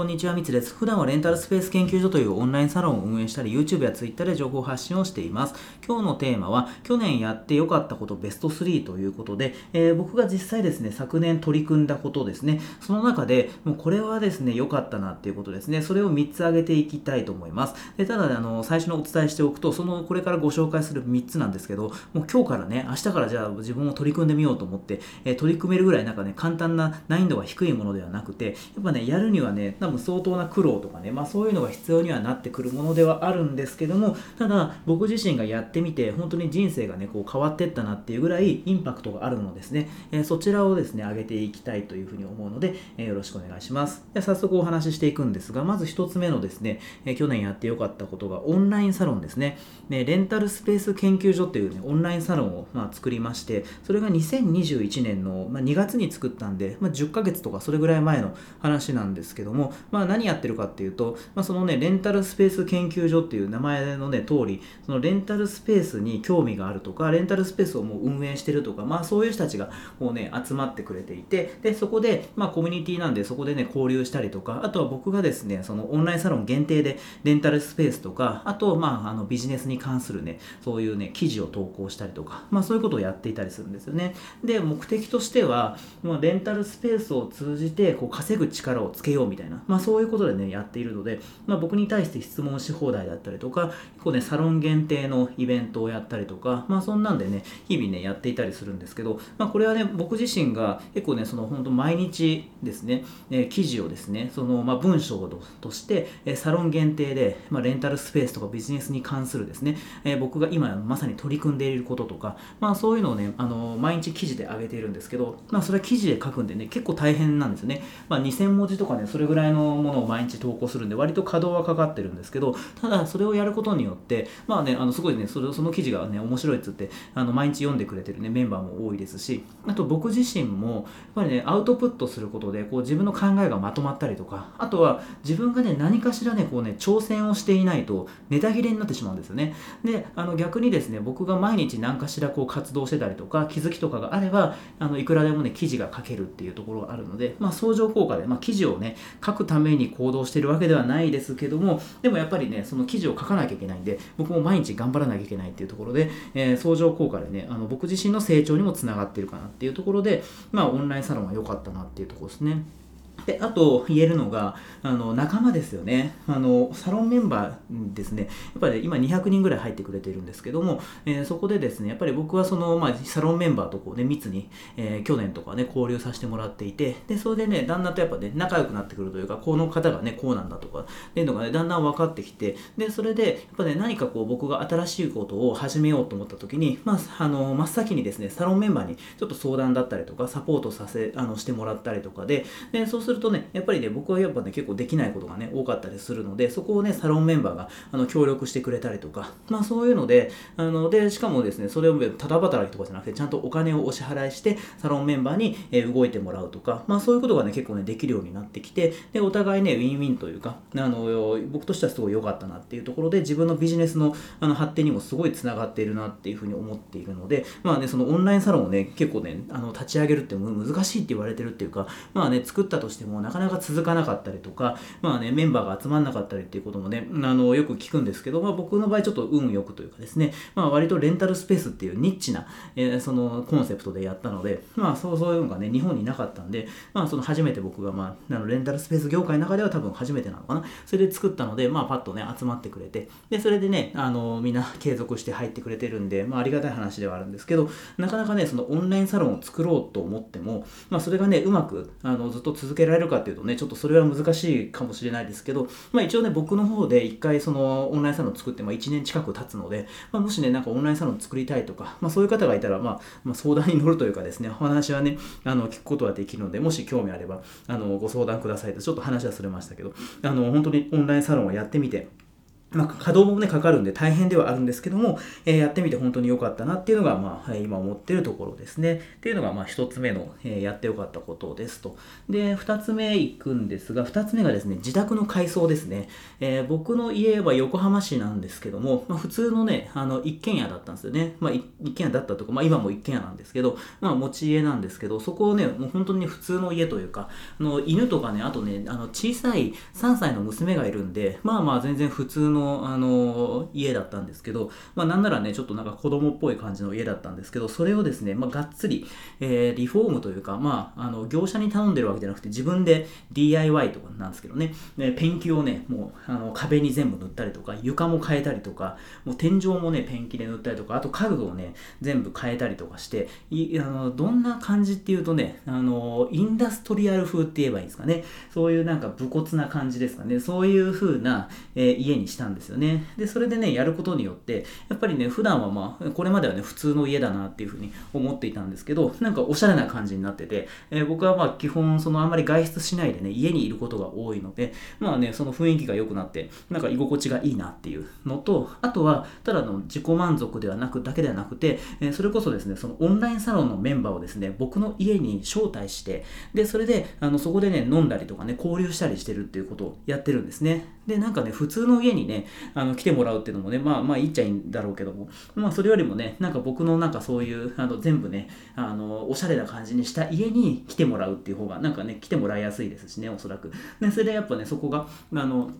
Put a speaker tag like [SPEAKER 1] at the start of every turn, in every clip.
[SPEAKER 1] こんにちは、みつです。普段はレンタルスペース研究所というオンラインサロンを運営したり、YouTube や Twitter で情報発信をしています。今日のテーマは、去年やって良かったことベスト3ということで、えー、僕が実際ですね、昨年取り組んだことですね、その中で、もうこれはですね、良かったなっていうことですね、それを3つ挙げていきたいと思います。でただ、あの、最初にお伝えしておくと、その、これからご紹介する3つなんですけど、もう今日からね、明日からじゃあ自分を取り組んでみようと思って、えー、取り組めるぐらいなんかね、簡単な難易度が低いものではなくて、やっぱね、やるにはね、分相当な苦労とかね、まあ、そういうのが必要にはなってくるものではあるんですけどもただ僕自身がやってみて本当に人生がねこう変わってったなっていうぐらいインパクトがあるのですね、えー、そちらをですね上げていきたいというふうに思うので、えー、よろしくお願いします。で早速お話ししていくんですがまず1つ目のですね、えー、去年やってよかったことがオンラインサロンですね。ねレンタルスペース研究所っていう、ね、オンラインサロンを、まあ、作りましてそれが2021年の、ま、2月に作ったんで、まあ、10ヶ月とかそれぐらい前の話なんですけども、まあ、何やってるかっていうと、まあ、そのね、レンタルスペース研究所っていう名前のね、通り、そのレンタルスペースに興味があるとか、レンタルスペースをもう運営してるとか、まあそういう人たちがこうね、集まってくれていて、で、そこで、まあコミュニティなんで、そこでね、交流したりとか、あとは僕がですね、そのオンラインサロン限定でレンタルスペースとか、あと、まあ、あのビジネスに関するね、そういうね、記事を投稿したりとか、まあそういうことをやっていたりするんですよね。で、目的としては、まあ、レンタルスペースを通じて、こう稼ぐ力をつけようみたいな、まあそういうことでね、やっているので、まあ、僕に対して質問し放題だったりとか、結構ね、サロン限定のイベントをやったりとか、まあそんなんでね、日々ね、やっていたりするんですけど、まあこれはね、僕自身が結構ね、その本当毎日ですね、えー、記事をですね、そのまあ文章として、え、サロン限定で、まあ、レンタルスペースとかビジネスに関するですね、えー、僕が今まさに取り組んでいることとか、まあそういうのをね、あの毎日記事で上げているんですけど、まあそれは記事で書くんでね、結構大変なんですよね。まあ2000文字とかね、それぐらいのものを毎日投稿するんで、割と稼働はかかってるんですけど、ただそれをやることによって、まあね、あのすごいね、それその記事がね、面白いっつって、あの毎日読んでくれてるね、メンバーも多いですし、あと僕自身も、やっぱりね、アウトプットすることで、こう自分の考えがまとまったりとか、あとは自分がね、何かしらね、こうね、挑戦をしていないと、ネタ切れになってしまうんですよね。で、あの逆にですね、僕が毎日何かしらこう活動してたりとか、気づきとかがあれば、あのいくらでもね、記事が書けるっていうところがあるので、まあ、相乗効果で、まあ、記事をね、書くために行動してるわけではないですけども、でもやっぱりね、その記事を書かなきゃいけないんで、僕も毎日頑張らなきゃいけないっていうところで、えー、相乗効果でね、あの僕自身の成長にもつながってるかなっていうところで、まあ、オンラインサロンは良かったなっていうところですね。であと言えるのがあの仲間ですよね。あのサロンメンバーですね。やっぱり今200人ぐらい入ってくれてるんですけども、えー、そこでですねやっぱり僕はその、まあ、サロンメンバーとこう、ね、密に、えー、去年とかね交流させてもらっていてでそれでねだんだんとやっぱね仲良くなってくるというかこの方がねこうなんだとかっていうのがねだんだん分かってきてでそれでやっぱね何かこう僕が新しいことを始めようと思った時に、まあ、あの真っ先にですねサロンメンバーにちょっと相談だったりとかサポートさせあのしてもらったりとかででそうするするとねやっぱりね僕はやっぱね、結構できないことがね、多かったりするので、そこをね、サロンメンバーがあの協力してくれたりとか、まあそういうので、あので、しかもですね、それをただ働きとかじゃなくて、ちゃんとお金をお支払いして、サロンメンバーに、え動いてもらうとか、まあそういうことがね、結構ね、できるようになってきて、で、お互いね、ウィンウィンというか、あの、僕としてはすごい良かったなっていうところで、自分のビジネスのあの発展にもすごいつながっているなっていうふうに思っているので、まあね、そのオンラインサロンをね、結構ね、あの立ち上げるって難しいって言われてるっていうか、まあね、作ったとしてもなかなか続かなかったりとか、まあね、メンバーが集まんなかったりっていうこともね、あの、よく聞くんですけど、まあ僕の場合ちょっと運よくというかですね、まあ割とレンタルスペースっていうニッチな、えー、そのコンセプトでやったので、まあそうそういうのがね、日本になかったんで、まあその初めて僕が、まあ、あのレンタルスペース業界の中では多分初めてなのかな。それで作ったので、まあパッとね、集まってくれて、で、それでね、あの、みんな継続して入ってくれてるんで、まあありがたい話ではあるんですけど、なかなかね、そのオンラインサロンを作ろうと思っても、まあそれがね、うまく、あの、ずっと続けけられるかっていうとね、ちょっとそれは難しいかもしれないですけど、まあ、一応ね、僕の方で一回そのオンラインサロン作って、まあ、1年近く経つので、まあ、もしね、なんかオンラインサロン作りたいとか、まあ、そういう方がいたら、まあ、まあ、相談に乗るというかですね、お話はね、あの聞くことはできるので、もし興味あれば、あのご相談くださいと、ちょっと話はそれましたけど、あの本当にオンラインサロンをやってみて、まあ、稼働もね、かかるんで大変ではあるんですけども、えー、やってみて本当に良かったなっていうのが、まあ、はい今思ってるところですね。っていうのが、まあ、一つ目の、えー、やって良かったことですと。で、二つ目行くんですが、二つ目がですね、自宅の改装ですね。えー、僕の家は横浜市なんですけども、まあ、普通のね、あの、一軒家だったんですよね。まあ、一軒家だったとか、まあ、今も一軒家なんですけど、まあ、持ち家なんですけど、そこをね、もう本当に普通の家というか、あの、犬とかね、あとね、あの、小さい3歳の娘がいるんで、まあまあ、全然普通の、のあの、家だったんですけど、まあ、なんならね、ちょっとなんか子供っぽい感じの家だったんですけど、それをですね、まあ、がっつり、えー、リフォームというか、まあ、あの業者に頼んでるわけじゃなくて、自分で DIY とかなんですけどね、ねペンキをね、もうあの壁に全部塗ったりとか、床も変えたりとか、もう天井もね、ペンキで塗ったりとか、あと家具をね、全部変えたりとかして、いあのどんな感じっていうとね、あのインダストリアル風って言えばいいんですかね、そういうなんか武骨な感じですかね、そういう風な、えー、家にしたんんですよね。で、それでね、やることによって、やっぱりね、普段はまあ、これまではね、普通の家だなっていうふうに思っていたんですけど、なんかおしゃれな感じになってて、えー、僕はまあ、基本、そのあんまり外出しないでね、家にいることが多いので、まあね、その雰囲気が良くなって、なんか居心地がいいなっていうのと、あとは、ただの自己満足ではなく、だけではなくて、えー、それこそですね、そのオンラインサロンのメンバーをですね、僕の家に招待して、で、それで、あの、そこでね、飲んだりとかね、交流したりしてるっていうことをやってるんですね。で、なんかね、普通の家にね、あの来てもらうっていうのもね、まあまあ言っちゃいいんだろうけども、まあそれよりもね、なんか僕のなんかそういう、あの全部ね、あの、おしゃれな感じにした家に来てもらうっていう方が、なんかね、来てもらいやすいですしね、おそらく。ね、それでやっぱね、そこが、あの、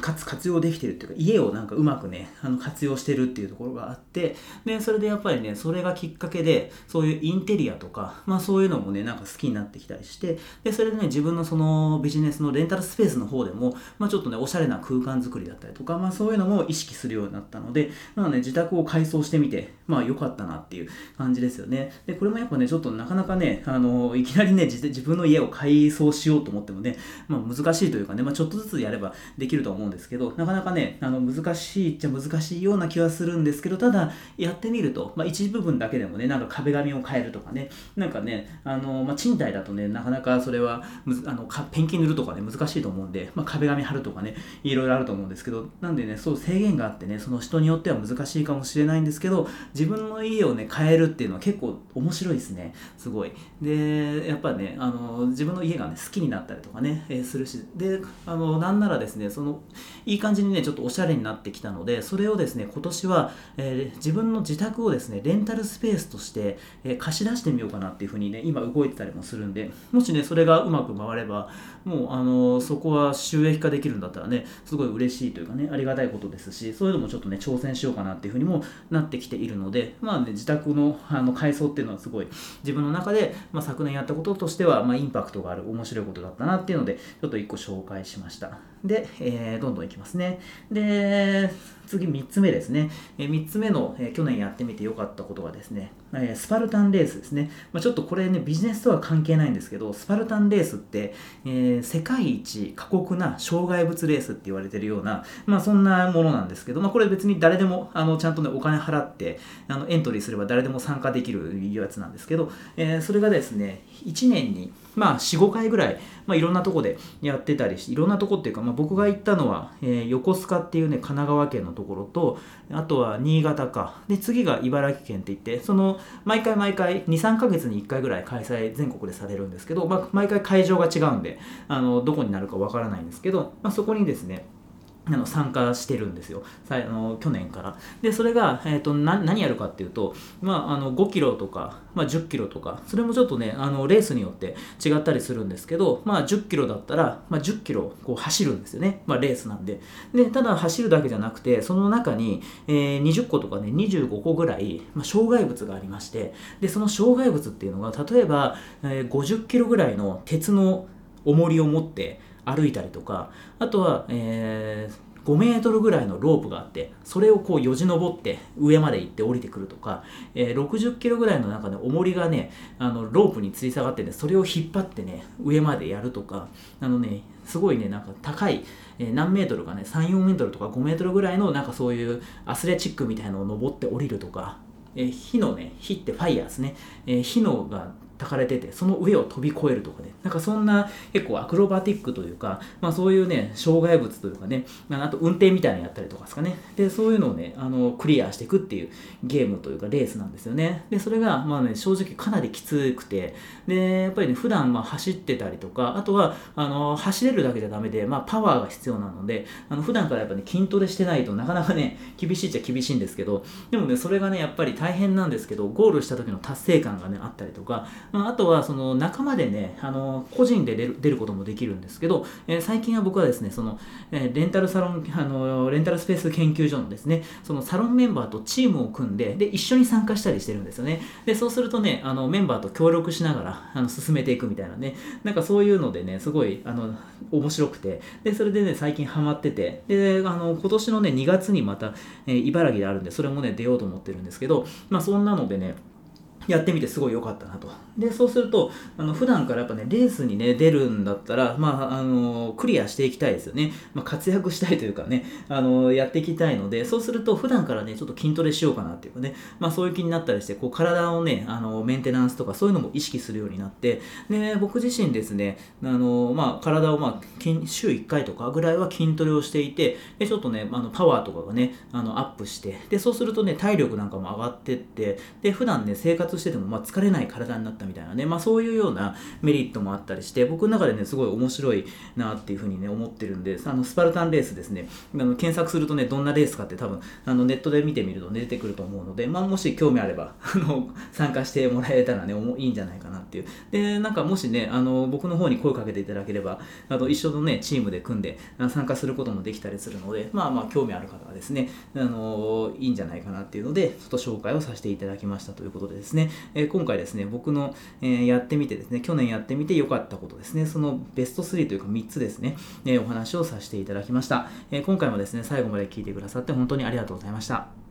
[SPEAKER 1] かつ活用できてるっていうか家をなんかうまくね あの活用してるっていうところがあってでそれでやっぱりねそれがきっかけでそういうインテリアとかまあそういうのもねなんか好きになってきたりしてでそれでね自分のそのビジネスのレンタルスペースの方でもまあちょっとねおしゃれな空間作りだったりとかまあそういうのも意識するようになったのでまあね自宅を改装してみてまあ良かったなっていう感じですよね。でこれもやっぱねちょっとなかなかねあのいきなりね自分の家を改装しようと思ってもねまあ難しいというかねまあちょっとずつやればできると思うんんですけどなかなかねあの難しいっちゃ難しいような気はするんですけどただやってみると、まあ、一部分だけでもねなんか壁紙を変えるとかねなんかねあの、まあ、賃貸だとねなかなかそれはむあのペンキ塗るとかね難しいと思うんで、まあ、壁紙貼るとかねいろいろあると思うんですけどなんでねそう制限があってねその人によっては難しいかもしれないんですけど自分の家をね変えるっていうのは結構面白いですねすごい。でやっぱねあの自分の家がね好きになったりとかね、え、するしであのなんならですねそのいい感じにねちょっとおしゃれになってきたのでそれをですね今年は、えー、自分の自宅をですねレンタルスペースとして、えー、貸し出してみようかなっていうふうにね今動いてたりもするんでもしねそれがうまく回ればもうあのそこは収益化できるんだったらねすごい嬉しいというかねありがたいことですしそういうのもちょっとね挑戦しようかなっていうふうにもなってきているのでまあね自宅のあの改装っていうのはすごい自分の中で、まあ、昨年やったこととしては、まあ、インパクトがある面白いことだったなっていうのでちょっと1個紹介しました。で、えー、どんどんいきますねで次3つ目ですね。3つ目の、去年やってみて良かったことがですね、えスパルタンレースですね。まあ、ちょっとこれね、ビジネスとは関係ないんですけど、スパルタンレースって、えー、世界一過酷な障害物レースって言われてるような、まあそんなものなんですけど、まあこれ別に誰でも、あの、ちゃんとね、お金払って、あの、エントリーすれば誰でも参加できるやつなんですけど、えー、それがですね、1年に、まあ4、5回ぐらい、まあいろんなとこでやってたりして、いろんなとこっていうか、まあ僕が行ったのは、えー、横須賀っていうね、神奈川県のところと、あとは新潟か。で、次が茨城県って言って、その、毎回毎回、2、3ヶ月に1回ぐらい開催全国でされるんですけど、まあ、毎回会場が違うんで、あの、どこになるかわからないんですけど、まあ、そこにですね、あの参加してるんですよ。あの去年から。でそれが、えーと、何やるかっていうと、まあ、あの5キロとか、まあ、10キロとかそれもちょっとねあのレースによって違ったりするんですけど、まあ、10キロだったら、まあ、10キロこう走るんですよね、まあ、レースなんで。でただ走るだけじゃなくてその中に、えー、20個とかね25個ぐらい、まあ、障害物がありましてでその障害物っていうのが例えば、えー、50キロぐらいの鉄の重りを持って歩いたりとかあとは、えー、5メートルぐらいのロープがあってそれをこうよじ登って上まで行って降りてくるとか、えー、60キロぐらいの中で重りがねあのロープに吊り下がってねそれを引っ張ってね上までやるとかあのねすごいねなんか高い、えー、何メートルかね34メートルとか5メートルぐらいのなんかそういうアスレチックみたいのを登って降りるとか、えー、火のね火ってファイヤーですね、えー、火のがたかれててその上を飛び越えるとかね。なんかそんな結構アクロバティックというか、まあ、そういうね障害物というかね。あと運転みたいなのやったりとかですかね。でそういうのをねあのクリアしていくっていうゲームというかレースなんですよね。でそれがまあね正直かなりきつくて。でやっぱりね普段まあ走ってたりとかあとはあの走れるだけじゃダメで、まあ、パワーが必要なのであの普段からやっぱね筋トレしてないとなかなかね厳しいっちゃ厳しいんですけど。でもねそれがねやっぱり大変なんですけどゴールした時の達成感がねあったりとか、まあ、あとはその仲間でねあの個人で出る出ることもできるんですけど、えー、最近は僕はですねその、えー、レンタルサロンあのレンタルスペース研究所のですねそのサロンメンバーとチームを組んでで一緒に参加したりしてるんですよね。でそうするとねあのメンバーと協力しながらあの進めていくみたいなね。なんかそういうのでねすごいあの面白くて。でそれでね最近ハマってて。であの今年のね2月にまた、えー、茨城であるんでそれもね出ようと思ってるんですけどまあそんなのでねやってみてすごい良かったなと。で、そうすると、あの普段からやっぱね、レースにね、出るんだったら、まあ、あの、クリアしていきたいですよね。まあ、活躍したいというかね、あの、やっていきたいので、そうすると、普段からね、ちょっと筋トレしようかなっていうかね、まあ、そういう気になったりして、こう、体をね、あの、メンテナンスとか、そういうのも意識するようになって、で、僕自身ですね、あの、まあ、体を、まあ、週1回とかぐらいは筋トレをしていて、で、ちょっとね、あの、パワーとかがね、あの、アップして、で、そうするとね、体力なんかも上がってって、で、普段ね、生活してても、まあ、疲れない体になったみたいなね、まあ、そういうようなメリットもあったりして僕の中でねすごい面白いなっていうふうにね思ってるんであのスパルタンレースですね。あの検索するとねどんなレースかって多分あのネットで見てみると、ね、出てくると思うので、まあ、もし興味あれば参加してもらえたらねいいんじゃないかなっていう。でなんかもしねあの僕の方に声かけていただければあと一緒のねチームで組んで参加することもできたりするのでまあまあ興味ある方はですねあのいいんじゃないかなっていうのでちょっと紹介をさせていただきましたということでですね、え、今回ですね僕の、え、やってみてですね去年やってみて良かったことですね。そのベスト3というか3つですね、え、お話をさせていただきました、え今回もですね最後まで聞いてくださって本当にありがとうございました。